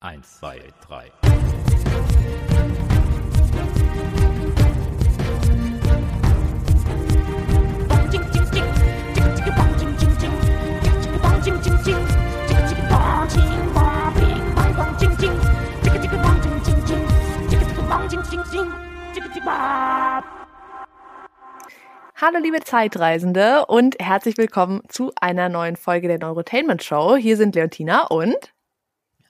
Eins, zwei, drei. Hallo liebe Zeitreisende und herzlich willkommen zu einer neuen Folge der Neurotainment Show. Hier sind Leontina und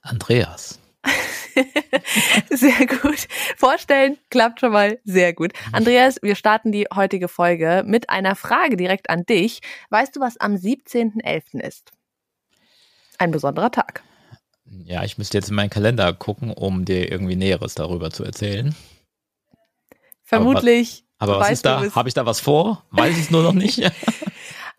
Andreas. sehr gut. Vorstellen klappt schon mal sehr gut. Andreas, wir starten die heutige Folge mit einer Frage direkt an dich. Weißt du, was am 17.11. ist? Ein besonderer Tag. Ja, ich müsste jetzt in meinen Kalender gucken, um dir irgendwie Näheres darüber zu erzählen. Vermutlich. Aber was, aber was ist da? Habe ich da was vor? Weiß ich es nur noch nicht.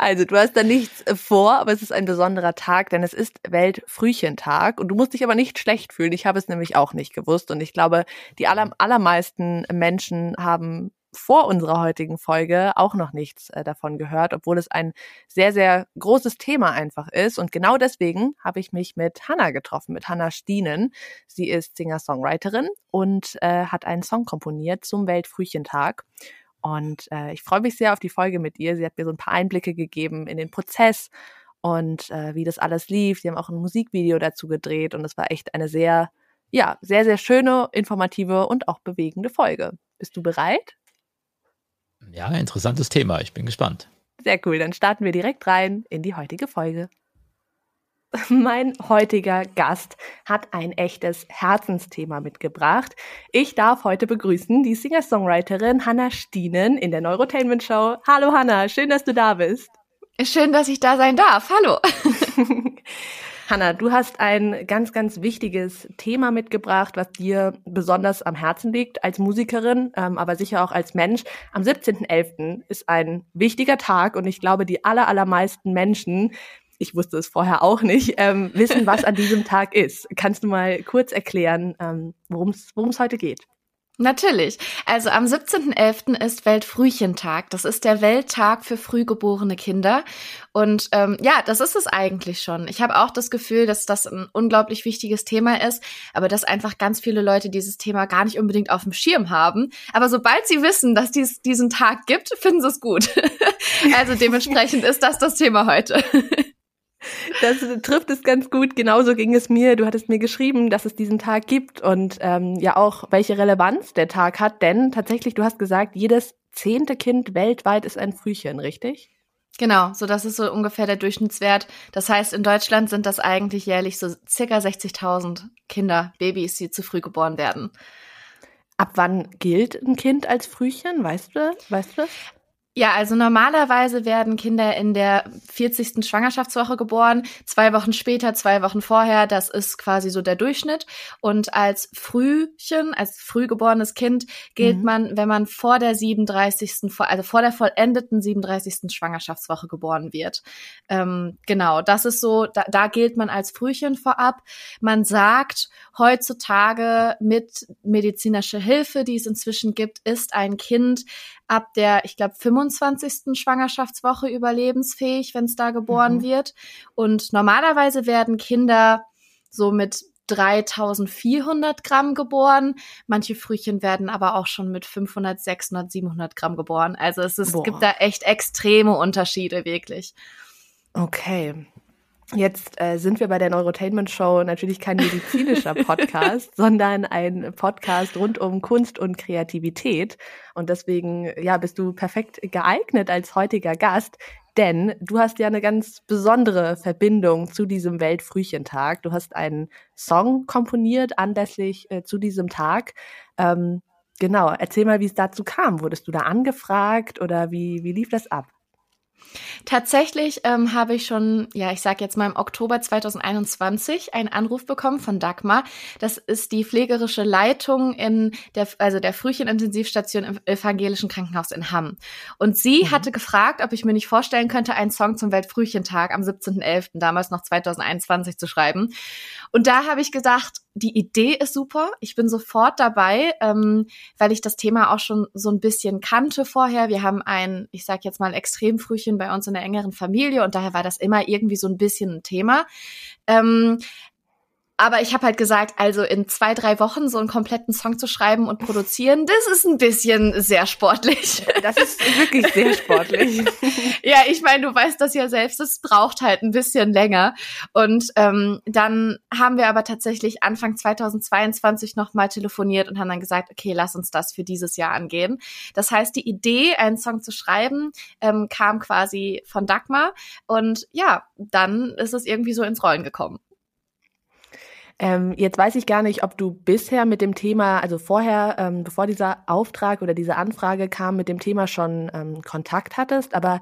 Also, du hast da nichts vor, aber es ist ein besonderer Tag, denn es ist Weltfrühchentag und du musst dich aber nicht schlecht fühlen. Ich habe es nämlich auch nicht gewusst und ich glaube, die aller, allermeisten Menschen haben vor unserer heutigen Folge auch noch nichts äh, davon gehört, obwohl es ein sehr, sehr großes Thema einfach ist. Und genau deswegen habe ich mich mit Hannah getroffen, mit Hannah Stienen. Sie ist Singer-Songwriterin und äh, hat einen Song komponiert zum Weltfrühchentag. Und äh, ich freue mich sehr auf die Folge mit ihr. Sie hat mir so ein paar Einblicke gegeben in den Prozess und äh, wie das alles lief. Sie haben auch ein Musikvideo dazu gedreht und es war echt eine sehr, ja, sehr, sehr schöne, informative und auch bewegende Folge. Bist du bereit? Ja, interessantes Thema. Ich bin gespannt. Sehr cool. Dann starten wir direkt rein in die heutige Folge. Mein heutiger Gast hat ein echtes Herzensthema mitgebracht. Ich darf heute begrüßen die Singer-Songwriterin Hannah Stienen in der Neurotainment Show. Hallo Hannah, schön, dass du da bist. Schön, dass ich da sein darf. Hallo. Hanna, du hast ein ganz, ganz wichtiges Thema mitgebracht, was dir besonders am Herzen liegt als Musikerin, ähm, aber sicher auch als Mensch. Am 17.11. ist ein wichtiger Tag und ich glaube, die aller, allermeisten Menschen ich wusste es vorher auch nicht, ähm, wissen, was an diesem Tag ist. Kannst du mal kurz erklären, ähm, worum es heute geht? Natürlich. Also am 17.11. ist Weltfrühchentag. Das ist der Welttag für frühgeborene Kinder. Und ähm, ja, das ist es eigentlich schon. Ich habe auch das Gefühl, dass das ein unglaublich wichtiges Thema ist, aber dass einfach ganz viele Leute dieses Thema gar nicht unbedingt auf dem Schirm haben. Aber sobald sie wissen, dass dies diesen Tag gibt, finden sie es gut. also dementsprechend ist das das Thema heute. Das trifft es ganz gut. Genauso ging es mir. Du hattest mir geschrieben, dass es diesen Tag gibt und ähm, ja auch, welche Relevanz der Tag hat. Denn tatsächlich, du hast gesagt, jedes zehnte Kind weltweit ist ein Frühchen, richtig? Genau, so das ist so ungefähr der Durchschnittswert. Das heißt, in Deutschland sind das eigentlich jährlich so circa 60.000 Kinder, Babys, die zu früh geboren werden. Ab wann gilt ein Kind als Frühchen? Weißt du, weißt du das? Ja, also normalerweise werden Kinder in der 40. Schwangerschaftswoche geboren, zwei Wochen später, zwei Wochen vorher, das ist quasi so der Durchschnitt. Und als Frühchen, als frühgeborenes Kind gilt mhm. man, wenn man vor der 37., also vor der vollendeten 37. Schwangerschaftswoche geboren wird. Ähm, genau, das ist so, da, da gilt man als Frühchen vorab. Man sagt heutzutage mit medizinischer Hilfe, die es inzwischen gibt, ist ein Kind ab der, ich glaube, 25. Schwangerschaftswoche überlebensfähig, wenn es da geboren mhm. wird. Und normalerweise werden Kinder so mit 3400 Gramm geboren. Manche Frühchen werden aber auch schon mit 500, 600, 700 Gramm geboren. Also es, ist, es gibt da echt extreme Unterschiede, wirklich. Okay. Jetzt äh, sind wir bei der Neurotainment Show natürlich kein medizinischer Podcast, sondern ein Podcast rund um Kunst und Kreativität. Und deswegen, ja, bist du perfekt geeignet als heutiger Gast, denn du hast ja eine ganz besondere Verbindung zu diesem Weltfrühchentag. Du hast einen Song komponiert anlässlich äh, zu diesem Tag. Ähm, genau, erzähl mal, wie es dazu kam. Wurdest du da angefragt oder wie, wie lief das ab? Tatsächlich ähm, habe ich schon, ja, ich sage jetzt mal im Oktober 2021 einen Anruf bekommen von Dagmar. Das ist die pflegerische Leitung in der, also der Frühchenintensivstation im evangelischen Krankenhaus in Hamm. Und sie mhm. hatte gefragt, ob ich mir nicht vorstellen könnte, einen Song zum Weltfrühchentag am 17.11., damals noch 2021 zu schreiben. Und da habe ich gesagt, die Idee ist super. Ich bin sofort dabei, ähm, weil ich das Thema auch schon so ein bisschen kannte vorher. Wir haben ein, ich sage jetzt mal, Extremfrühchen bei uns in der engeren Familie und daher war das immer irgendwie so ein bisschen ein Thema. Ähm, aber ich habe halt gesagt, also in zwei, drei Wochen so einen kompletten Song zu schreiben und produzieren, das ist ein bisschen sehr sportlich. Das ist wirklich sehr sportlich. ja, ich meine, du weißt das ja selbst, es braucht halt ein bisschen länger. Und ähm, dann haben wir aber tatsächlich Anfang 2022 nochmal telefoniert und haben dann gesagt, okay, lass uns das für dieses Jahr angehen. Das heißt, die Idee, einen Song zu schreiben, ähm, kam quasi von Dagmar. Und ja, dann ist es irgendwie so ins Rollen gekommen. Ähm, jetzt weiß ich gar nicht, ob du bisher mit dem Thema, also vorher, ähm, bevor dieser Auftrag oder diese Anfrage kam, mit dem Thema schon ähm, Kontakt hattest, aber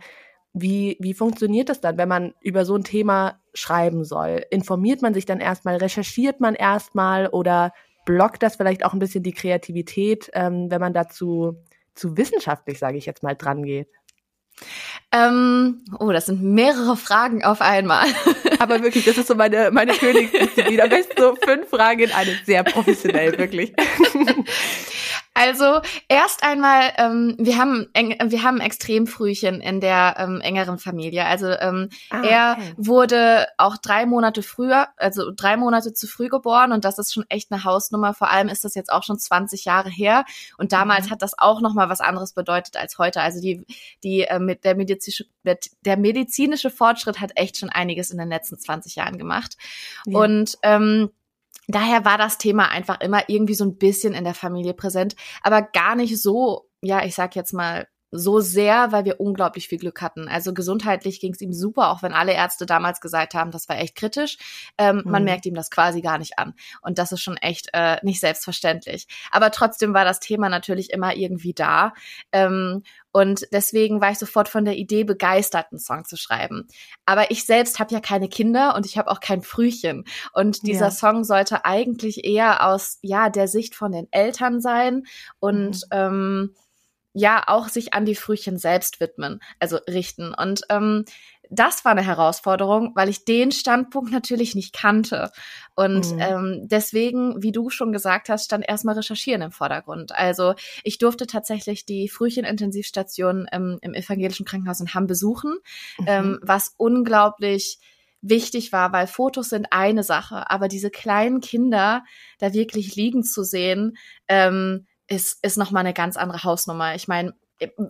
wie, wie funktioniert das dann, wenn man über so ein Thema schreiben soll? Informiert man sich dann erstmal, recherchiert man erstmal oder blockt das vielleicht auch ein bisschen die Kreativität, ähm, wenn man dazu zu wissenschaftlich, sage ich jetzt mal, dran geht? Ähm, oh, das sind mehrere Fragen auf einmal. Aber wirklich, das ist so meine, meine Königsdisziplin. Am besten so fünf Fragen in eine, sehr professionell, wirklich. Also erst einmal, ähm, wir haben eng, wir haben Extremfrühchen in der ähm, engeren Familie. Also ähm, ah, er okay. wurde auch drei Monate früher, also drei Monate zu früh geboren und das ist schon echt eine Hausnummer. Vor allem ist das jetzt auch schon 20 Jahre her und damals mhm. hat das auch noch mal was anderes bedeutet als heute. Also die die äh, mit der medizinische der medizinische Fortschritt hat echt schon einiges in den letzten 20 Jahren gemacht ja. und ähm, Daher war das Thema einfach immer irgendwie so ein bisschen in der Familie präsent, aber gar nicht so, ja, ich sag jetzt mal, so sehr, weil wir unglaublich viel Glück hatten. Also gesundheitlich ging es ihm super, auch wenn alle Ärzte damals gesagt haben, das war echt kritisch. Ähm, mhm. Man merkt ihm das quasi gar nicht an. Und das ist schon echt äh, nicht selbstverständlich. Aber trotzdem war das Thema natürlich immer irgendwie da. Ähm, und deswegen war ich sofort von der Idee begeistert, einen Song zu schreiben. Aber ich selbst habe ja keine Kinder und ich habe auch kein Frühchen. Und dieser ja. Song sollte eigentlich eher aus ja der Sicht von den Eltern sein und mhm. ähm, ja auch sich an die Frühchen selbst widmen, also richten. Und ähm, das war eine Herausforderung, weil ich den Standpunkt natürlich nicht kannte. Und mhm. ähm, deswegen, wie du schon gesagt hast, stand erstmal Recherchieren im Vordergrund. Also ich durfte tatsächlich die Frühchenintensivstation ähm, im evangelischen Krankenhaus in Hamm besuchen, mhm. ähm, was unglaublich wichtig war, weil Fotos sind eine Sache, aber diese kleinen Kinder da wirklich liegen zu sehen, ähm, ist, ist nochmal eine ganz andere Hausnummer. Ich meine,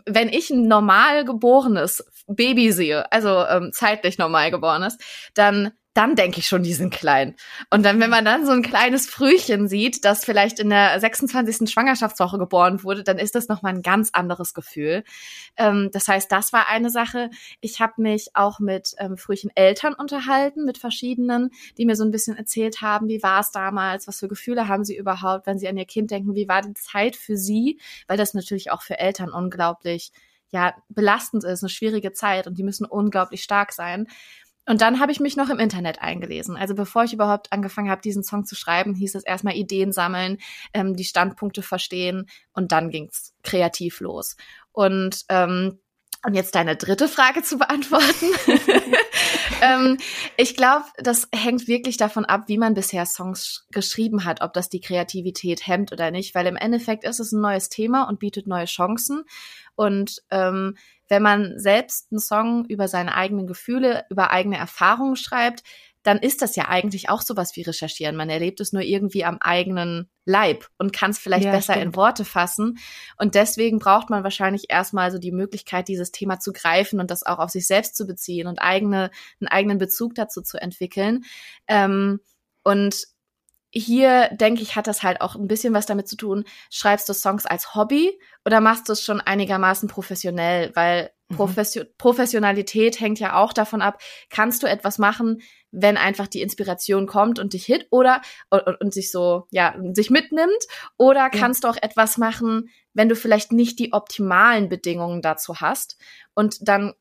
wenn ich ein normal geborenes Baby sehe, also ähm, zeitlich normal geborenes, dann dann denke ich schon, die sind klein. Und dann, wenn man dann so ein kleines Frühchen sieht, das vielleicht in der 26. Schwangerschaftswoche geboren wurde, dann ist das nochmal ein ganz anderes Gefühl. Ähm, das heißt, das war eine Sache. Ich habe mich auch mit ähm, Frühchen-Eltern unterhalten, mit verschiedenen, die mir so ein bisschen erzählt haben, wie war es damals, was für Gefühle haben sie überhaupt, wenn sie an ihr Kind denken, wie war die Zeit für sie, weil das natürlich auch für Eltern unglaublich ja, belastend ist, eine schwierige Zeit und die müssen unglaublich stark sein. Und dann habe ich mich noch im Internet eingelesen. Also bevor ich überhaupt angefangen habe, diesen Song zu schreiben, hieß es erstmal Ideen sammeln, ähm, die Standpunkte verstehen und dann ging's kreativ los. Und ähm, und jetzt deine dritte Frage zu beantworten. ähm, ich glaube, das hängt wirklich davon ab, wie man bisher Songs geschrieben hat, ob das die Kreativität hemmt oder nicht, weil im Endeffekt ist es ein neues Thema und bietet neue Chancen. Und ähm, wenn man selbst einen Song über seine eigenen Gefühle, über eigene Erfahrungen schreibt, dann ist das ja eigentlich auch sowas wie recherchieren. Man erlebt es nur irgendwie am eigenen Leib und kann es vielleicht ja, besser stimmt. in Worte fassen. Und deswegen braucht man wahrscheinlich erstmal so die Möglichkeit, dieses Thema zu greifen und das auch auf sich selbst zu beziehen und eigene, einen eigenen Bezug dazu zu entwickeln. Ähm, und hier denke ich, hat das halt auch ein bisschen was damit zu tun, schreibst du Songs als Hobby oder machst du es schon einigermaßen professionell? Weil mhm. Profession Professionalität hängt ja auch davon ab, kannst du etwas machen, wenn einfach die Inspiration kommt und dich hit oder und, und sich so, ja, sich mitnimmt oder kannst ja. du auch etwas machen, wenn du vielleicht nicht die optimalen Bedingungen dazu hast und dann,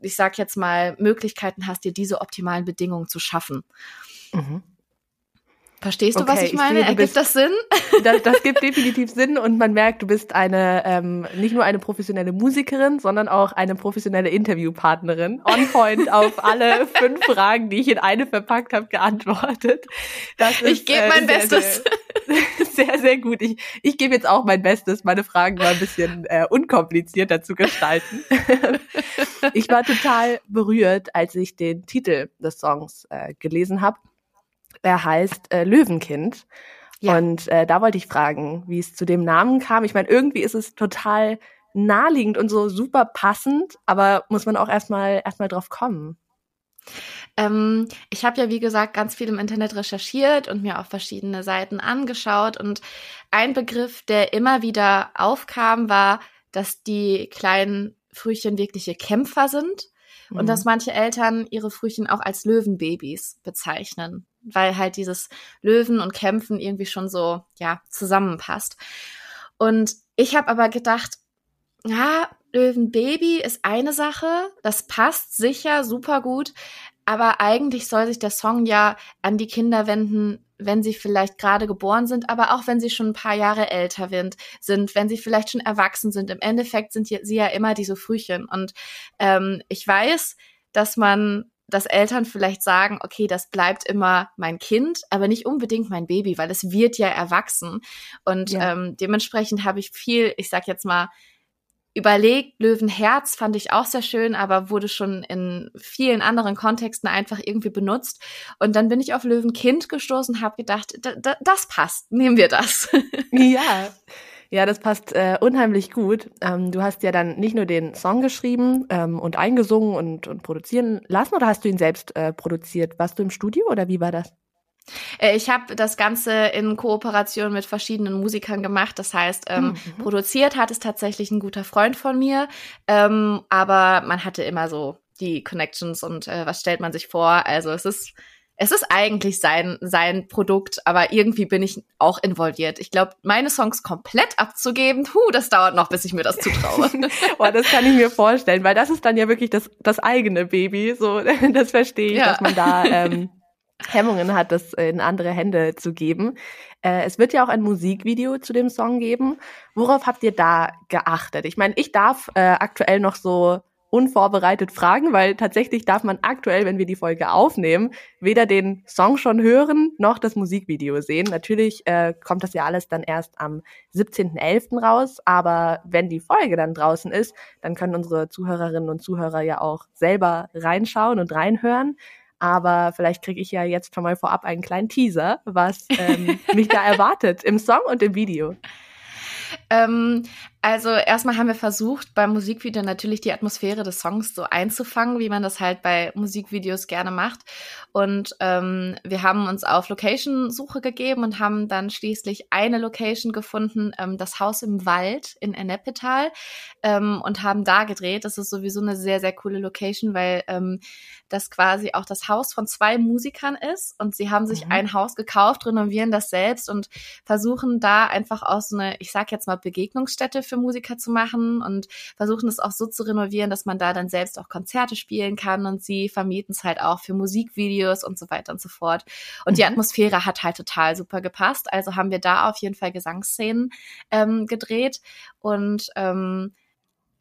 ich sag jetzt mal, Möglichkeiten hast, dir diese optimalen Bedingungen zu schaffen. Mhm. Verstehst du, okay, was ich meine? Ich sehe, Ergibt das Sinn? Das, das gibt definitiv Sinn und man merkt, du bist eine ähm, nicht nur eine professionelle Musikerin, sondern auch eine professionelle Interviewpartnerin. On point auf alle fünf Fragen, die ich in eine verpackt habe, geantwortet. Das ist, ich gebe mein äh, Bestes. Sehr, sehr, sehr, gut. Ich, ich gebe jetzt auch mein Bestes, meine Fragen mal ein bisschen äh, unkomplizierter zu gestalten. ich war total berührt, als ich den Titel des Songs äh, gelesen habe Er heißt äh, Löwenkind. Ja. Und äh, da wollte ich fragen, wie es zu dem Namen kam. Ich meine, irgendwie ist es total naheliegend und so super passend, aber muss man auch erstmal erstmal drauf kommen. Ähm, ich habe ja, wie gesagt, ganz viel im Internet recherchiert und mir auch verschiedene Seiten angeschaut. Und ein Begriff, der immer wieder aufkam, war, dass die kleinen Frühchen wirkliche Kämpfer sind mhm. und dass manche Eltern ihre Frühchen auch als Löwenbabys bezeichnen, weil halt dieses Löwen und Kämpfen irgendwie schon so, ja, zusammenpasst. Und ich habe aber gedacht, ja, Löwenbaby ist eine Sache, das passt sicher super gut, aber eigentlich soll sich der Song ja an die Kinder wenden, wenn sie vielleicht gerade geboren sind, aber auch wenn sie schon ein paar Jahre älter sind, wenn sie vielleicht schon erwachsen sind. Im Endeffekt sind sie ja immer diese Frühchen. Und ähm, ich weiß, dass man dass Eltern vielleicht sagen, okay, das bleibt immer mein Kind, aber nicht unbedingt mein Baby, weil es wird ja erwachsen. Und ja. ähm, dementsprechend habe ich viel, ich sag jetzt mal, überlegt. Löwenherz fand ich auch sehr schön, aber wurde schon in vielen anderen Kontexten einfach irgendwie benutzt. Und dann bin ich auf Löwenkind gestoßen, habe gedacht, das passt, nehmen wir das. ja. Ja, das passt äh, unheimlich gut. Ähm, du hast ja dann nicht nur den Song geschrieben ähm, und eingesungen und, und produzieren lassen, oder hast du ihn selbst äh, produziert? Warst du im Studio oder wie war das? Äh, ich habe das Ganze in Kooperation mit verschiedenen Musikern gemacht. Das heißt, ähm, mhm. produziert hat es tatsächlich ein guter Freund von mir, ähm, aber man hatte immer so die Connections und äh, was stellt man sich vor. Also es ist es ist eigentlich sein, sein Produkt, aber irgendwie bin ich auch involviert. Ich glaube, meine Songs komplett abzugeben, hu, das dauert noch, bis ich mir das zutraue. Boah, das kann ich mir vorstellen, weil das ist dann ja wirklich das, das eigene Baby. So, das verstehe ich, ja. dass man da ähm, Hemmungen hat, das in andere Hände zu geben. Äh, es wird ja auch ein Musikvideo zu dem Song geben. Worauf habt ihr da geachtet? Ich meine, ich darf äh, aktuell noch so unvorbereitet fragen, weil tatsächlich darf man aktuell, wenn wir die Folge aufnehmen, weder den Song schon hören noch das Musikvideo sehen. Natürlich äh, kommt das ja alles dann erst am 17.11. raus, aber wenn die Folge dann draußen ist, dann können unsere Zuhörerinnen und Zuhörer ja auch selber reinschauen und reinhören. Aber vielleicht kriege ich ja jetzt schon mal vorab einen kleinen Teaser, was ähm, mich da erwartet im Song und im Video. Ähm, also erstmal haben wir versucht, beim Musikvideo natürlich die Atmosphäre des Songs so einzufangen, wie man das halt bei Musikvideos gerne macht. Und ähm, wir haben uns auf Location-Suche gegeben und haben dann schließlich eine Location gefunden, ähm, das Haus im Wald in Ennepetal, ähm, und haben da gedreht. Das ist sowieso eine sehr, sehr coole Location, weil ähm, das quasi auch das Haus von zwei Musikern ist und sie haben sich mhm. ein Haus gekauft, renovieren das selbst und versuchen da einfach auch so eine, ich sag jetzt mal, Begegnungsstätte für Musiker zu machen und versuchen es auch so zu renovieren, dass man da dann selbst auch Konzerte spielen kann und sie vermieten es halt auch für Musikvideos und so weiter und so fort. Und mhm. die Atmosphäre hat halt total super gepasst. Also haben wir da auf jeden Fall Gesangsszenen ähm, gedreht und ähm,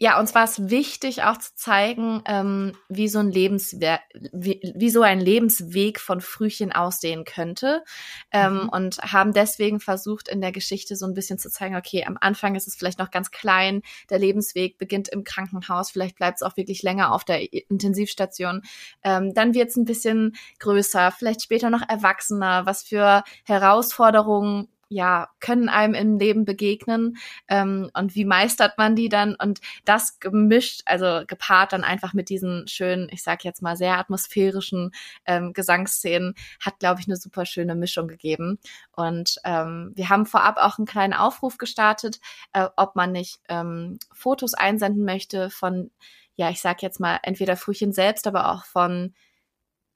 ja, uns war es wichtig, auch zu zeigen, ähm, wie so ein Lebensweg, wie, wie, so ein Lebensweg von Frühchen aussehen könnte. Ähm, mhm. Und haben deswegen versucht, in der Geschichte so ein bisschen zu zeigen, okay, am Anfang ist es vielleicht noch ganz klein, der Lebensweg beginnt im Krankenhaus, vielleicht bleibt es auch wirklich länger auf der Intensivstation. Ähm, dann wird es ein bisschen größer, vielleicht später noch erwachsener, was für Herausforderungen ja, können einem im Leben begegnen ähm, und wie meistert man die dann? Und das gemischt, also gepaart dann einfach mit diesen schönen, ich sag jetzt mal sehr atmosphärischen ähm, Gesangsszenen, hat, glaube ich, eine super schöne Mischung gegeben. Und ähm, wir haben vorab auch einen kleinen Aufruf gestartet, äh, ob man nicht ähm, Fotos einsenden möchte von, ja, ich sag jetzt mal entweder Frühchen selbst, aber auch von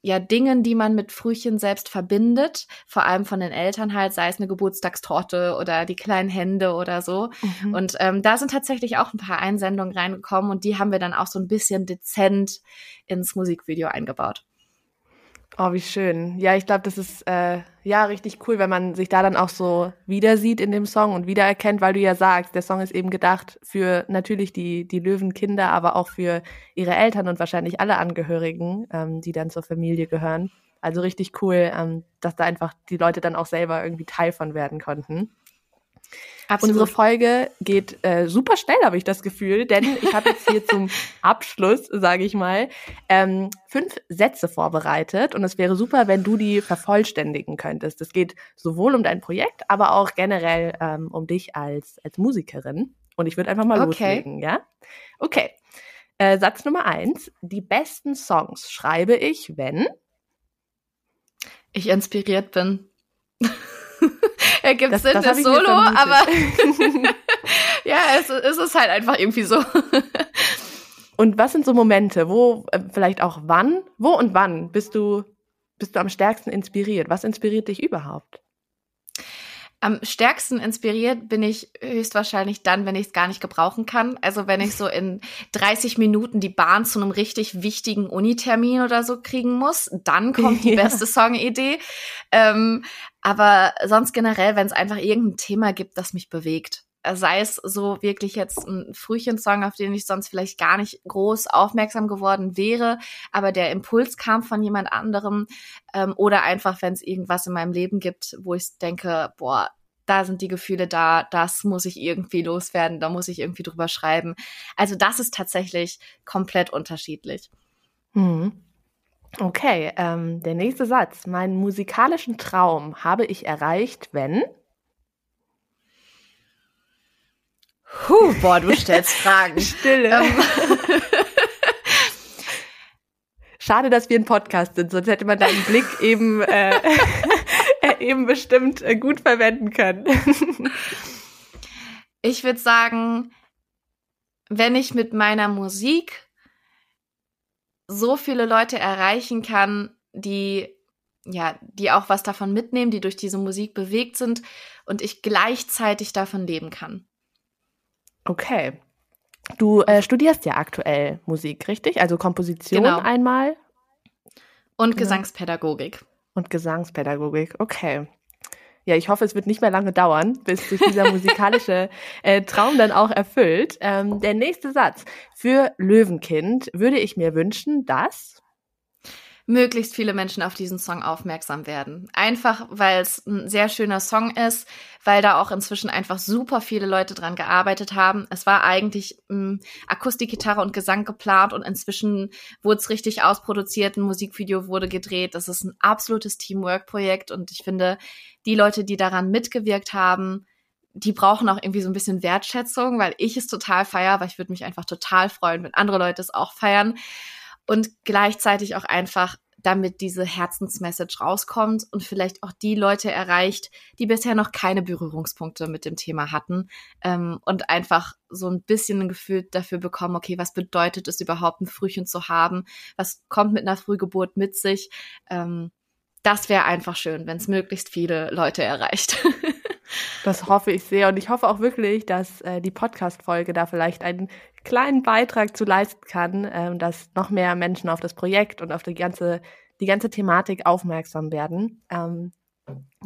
ja Dingen, die man mit Frühchen selbst verbindet, vor allem von den Eltern halt, sei es eine Geburtstagstorte oder die kleinen Hände oder so. Mhm. Und ähm, da sind tatsächlich auch ein paar Einsendungen reingekommen und die haben wir dann auch so ein bisschen dezent ins Musikvideo eingebaut. Oh, wie schön. Ja, ich glaube, das ist äh, ja richtig cool, wenn man sich da dann auch so wieder sieht in dem Song und wiedererkennt, weil du ja sagst, der Song ist eben gedacht für natürlich die, die Löwenkinder, aber auch für ihre Eltern und wahrscheinlich alle Angehörigen, ähm, die dann zur Familie gehören. Also richtig cool, ähm, dass da einfach die Leute dann auch selber irgendwie Teil von werden konnten. Absolut. Unsere Folge geht äh, super schnell, habe ich das Gefühl, denn ich habe jetzt hier zum Abschluss, sage ich mal, ähm, fünf Sätze vorbereitet und es wäre super, wenn du die vervollständigen könntest. Es geht sowohl um dein Projekt, aber auch generell ähm, um dich als als Musikerin. Und ich würde einfach mal okay. loslegen, ja? Okay. Äh, Satz Nummer eins: Die besten Songs schreibe ich, wenn ich inspiriert bin. Ergibt das, Sinn, das, das Solo, aber ja, es, es ist halt einfach irgendwie so. und was sind so Momente, wo äh, vielleicht auch wann, wo und wann bist du bist du am stärksten inspiriert? Was inspiriert dich überhaupt? Am stärksten inspiriert bin ich höchstwahrscheinlich dann, wenn ich es gar nicht gebrauchen kann. Also wenn ich so in 30 Minuten die Bahn zu einem richtig wichtigen Unitermin oder so kriegen muss, dann kommt die ja. beste Songidee. Ähm, aber sonst generell, wenn es einfach irgendein Thema gibt, das mich bewegt. Sei es so wirklich jetzt ein Frühchensong, auf den ich sonst vielleicht gar nicht groß aufmerksam geworden wäre, aber der Impuls kam von jemand anderem. Ähm, oder einfach, wenn es irgendwas in meinem Leben gibt, wo ich denke, boah, da sind die Gefühle da, das muss ich irgendwie loswerden, da muss ich irgendwie drüber schreiben. Also das ist tatsächlich komplett unterschiedlich. Hm. Okay, ähm, der nächste Satz. Meinen musikalischen Traum habe ich erreicht, wenn. Puh, boah, du stellst Fragen. Stille. Ähm. Schade, dass wir ein Podcast sind, sonst hätte man deinen Blick eben äh, eben bestimmt äh, gut verwenden können. ich würde sagen, wenn ich mit meiner Musik so viele Leute erreichen kann, die ja, die auch was davon mitnehmen, die durch diese Musik bewegt sind und ich gleichzeitig davon leben kann. Okay. Du äh, studierst ja aktuell Musik, richtig? Also Komposition genau. einmal. Und genau. Gesangspädagogik und Gesangspädagogik. Okay. Ja, ich hoffe, es wird nicht mehr lange dauern, bis sich dieser musikalische äh, Traum dann auch erfüllt. Ähm, der nächste Satz. Für Löwenkind würde ich mir wünschen, dass möglichst viele Menschen auf diesen Song aufmerksam werden. Einfach, weil es ein sehr schöner Song ist, weil da auch inzwischen einfach super viele Leute dran gearbeitet haben. Es war eigentlich ähm, Akustikgitarre und Gesang geplant und inzwischen wurde es richtig ausproduziert, ein Musikvideo wurde gedreht. Das ist ein absolutes Teamwork-Projekt und ich finde, die Leute, die daran mitgewirkt haben, die brauchen auch irgendwie so ein bisschen Wertschätzung, weil ich es total feier, weil ich würde mich einfach total freuen, wenn andere Leute es auch feiern und gleichzeitig auch einfach damit diese Herzensmessage rauskommt und vielleicht auch die Leute erreicht, die bisher noch keine Berührungspunkte mit dem Thema hatten ähm, und einfach so ein bisschen ein Gefühl dafür bekommen, okay, was bedeutet es überhaupt, ein Frühchen zu haben? Was kommt mit einer Frühgeburt mit sich? Ähm, das wäre einfach schön, wenn es möglichst viele Leute erreicht. Das hoffe ich sehr und ich hoffe auch wirklich, dass äh, die Podcast-Folge da vielleicht einen kleinen Beitrag zu leisten kann, äh, dass noch mehr Menschen auf das Projekt und auf die ganze, die ganze Thematik aufmerksam werden. Ähm,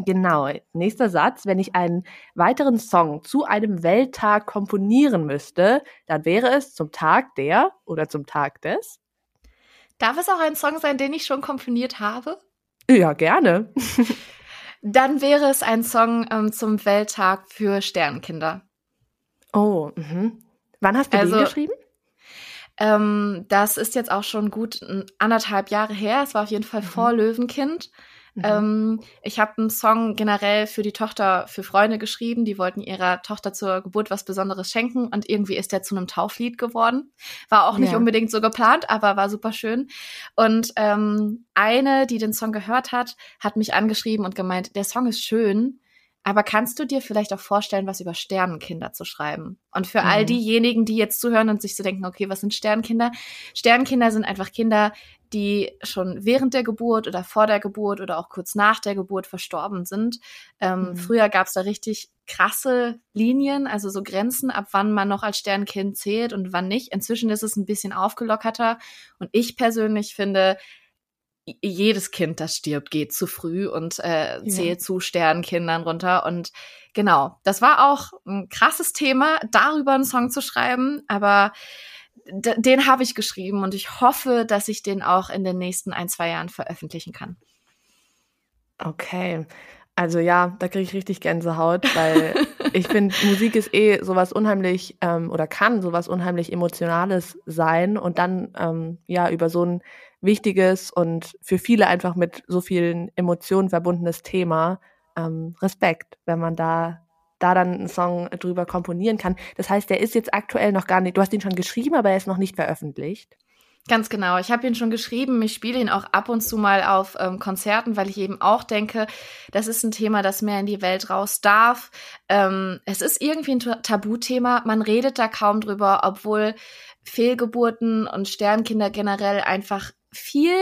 genau, nächster Satz. Wenn ich einen weiteren Song zu einem Welttag komponieren müsste, dann wäre es zum Tag der oder zum Tag des. Darf es auch ein Song sein, den ich schon komponiert habe? Ja, gerne. Dann wäre es ein Song ähm, zum Welttag für Sternkinder. Oh, mhm. wann hast du also, den geschrieben? Ähm, das ist jetzt auch schon gut anderthalb Jahre her. Es war auf jeden Fall mhm. vor Löwenkind. Mhm. Ähm, ich habe einen Song generell für die Tochter, für Freunde geschrieben. Die wollten ihrer Tochter zur Geburt was Besonderes schenken und irgendwie ist der zu einem Tauflied geworden. War auch nicht ja. unbedingt so geplant, aber war super schön. Und ähm, eine, die den Song gehört hat, hat mich angeschrieben und gemeint, der Song ist schön, aber kannst du dir vielleicht auch vorstellen, was über Sternenkinder zu schreiben? Und für mhm. all diejenigen, die jetzt zuhören und sich so denken, okay, was sind Sternkinder? Sternkinder sind einfach Kinder, die schon während der Geburt oder vor der Geburt oder auch kurz nach der Geburt verstorben sind. Ähm, mhm. Früher gab es da richtig krasse Linien, also so Grenzen, ab wann man noch als Sternkind zählt und wann nicht. Inzwischen ist es ein bisschen aufgelockerter. Und ich persönlich finde, jedes Kind, das stirbt, geht zu früh und äh, zählt ja. zu Sternenkindern runter. Und genau, das war auch ein krasses Thema, darüber einen Song zu schreiben, aber den habe ich geschrieben und ich hoffe, dass ich den auch in den nächsten ein, zwei Jahren veröffentlichen kann. Okay. Also ja, da kriege ich richtig Gänsehaut, weil ich finde, Musik ist eh sowas unheimlich ähm, oder kann sowas unheimlich Emotionales sein und dann ähm, ja über so ein wichtiges und für viele einfach mit so vielen Emotionen verbundenes Thema ähm, Respekt, wenn man da da dann einen Song drüber komponieren kann. Das heißt, der ist jetzt aktuell noch gar nicht, du hast ihn schon geschrieben, aber er ist noch nicht veröffentlicht. Ganz genau. Ich habe ihn schon geschrieben. Ich spiele ihn auch ab und zu mal auf ähm, Konzerten, weil ich eben auch denke, das ist ein Thema, das mehr in die Welt raus darf. Ähm, es ist irgendwie ein Tabuthema. Man redet da kaum drüber, obwohl Fehlgeburten und Sternkinder generell einfach viel,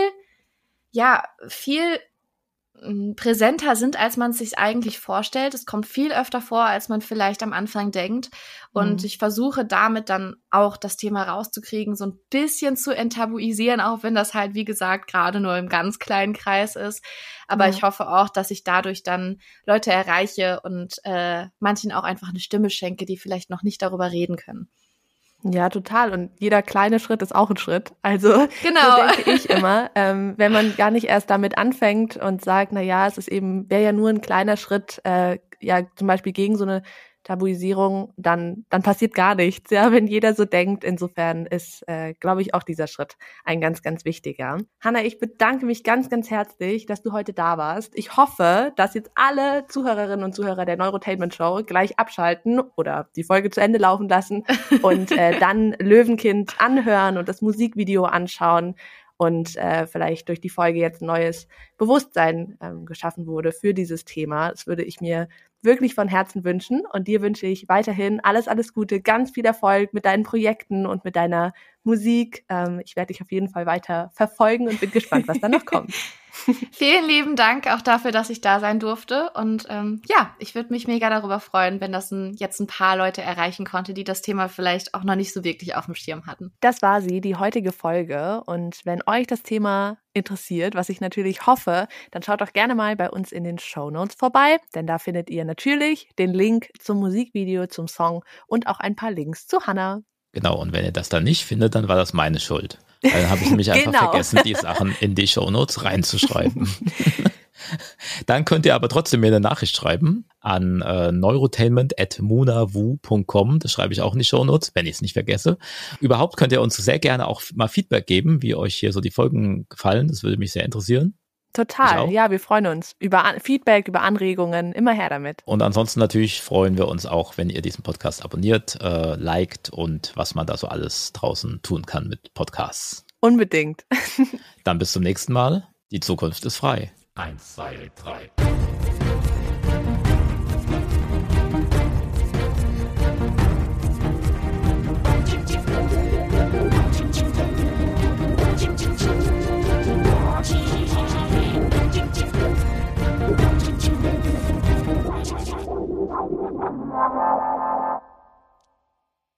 ja, viel präsenter sind, als man es sich eigentlich vorstellt. Es kommt viel öfter vor, als man vielleicht am Anfang denkt. Und mhm. ich versuche damit dann auch das Thema rauszukriegen, so ein bisschen zu enttabuisieren, auch wenn das halt, wie gesagt, gerade nur im ganz kleinen Kreis ist. Aber ja. ich hoffe auch, dass ich dadurch dann Leute erreiche und äh, manchen auch einfach eine Stimme schenke, die vielleicht noch nicht darüber reden können. Ja, total. Und jeder kleine Schritt ist auch ein Schritt. Also genau. so denke ich immer. Ähm, wenn man gar nicht erst damit anfängt und sagt, na ja, es ist eben, wäre ja nur ein kleiner Schritt, äh, ja, zum Beispiel gegen so eine Tabuisierung, dann, dann passiert gar nichts, ja, wenn jeder so denkt. Insofern ist, äh, glaube ich, auch dieser Schritt ein ganz, ganz wichtiger. Hanna, ich bedanke mich ganz, ganz herzlich, dass du heute da warst. Ich hoffe, dass jetzt alle Zuhörerinnen und Zuhörer der Neurotainment Show gleich abschalten oder die Folge zu Ende laufen lassen und äh, dann Löwenkind anhören und das Musikvideo anschauen und äh, vielleicht durch die Folge jetzt neues Bewusstsein ähm, geschaffen wurde für dieses Thema. Das würde ich mir wirklich von Herzen wünschen. Und dir wünsche ich weiterhin alles, alles Gute, ganz viel Erfolg mit deinen Projekten und mit deiner Musik. Ähm, ich werde dich auf jeden Fall weiter verfolgen und bin gespannt, was da noch kommt. Vielen lieben Dank auch dafür, dass ich da sein durfte. Und ähm, ja, ich würde mich mega darüber freuen, wenn das ein, jetzt ein paar Leute erreichen konnte, die das Thema vielleicht auch noch nicht so wirklich auf dem Schirm hatten. Das war sie, die heutige Folge. Und wenn euch das Thema interessiert, was ich natürlich hoffe, dann schaut doch gerne mal bei uns in den Show Notes vorbei, denn da findet ihr natürlich den Link zum Musikvideo, zum Song und auch ein paar Links zu Hannah. Genau, und wenn ihr das dann nicht findet, dann war das meine Schuld. Dann habe ich nämlich einfach genau. vergessen, die Sachen in die Show Notes reinzuschreiben. Dann könnt ihr aber trotzdem mir eine Nachricht schreiben an äh, neurotainment.munawu.com. Das schreibe ich auch in die Show Notes, wenn ich es nicht vergesse. Überhaupt könnt ihr uns sehr gerne auch mal Feedback geben, wie euch hier so die Folgen gefallen. Das würde mich sehr interessieren. Total, ja, wir freuen uns über An Feedback, über Anregungen, immer her damit. Und ansonsten natürlich freuen wir uns auch, wenn ihr diesen Podcast abonniert, äh, liked und was man da so alles draußen tun kann mit Podcasts. Unbedingt. Dann bis zum nächsten Mal. Die Zukunft ist frei. Eins, zwei, drei.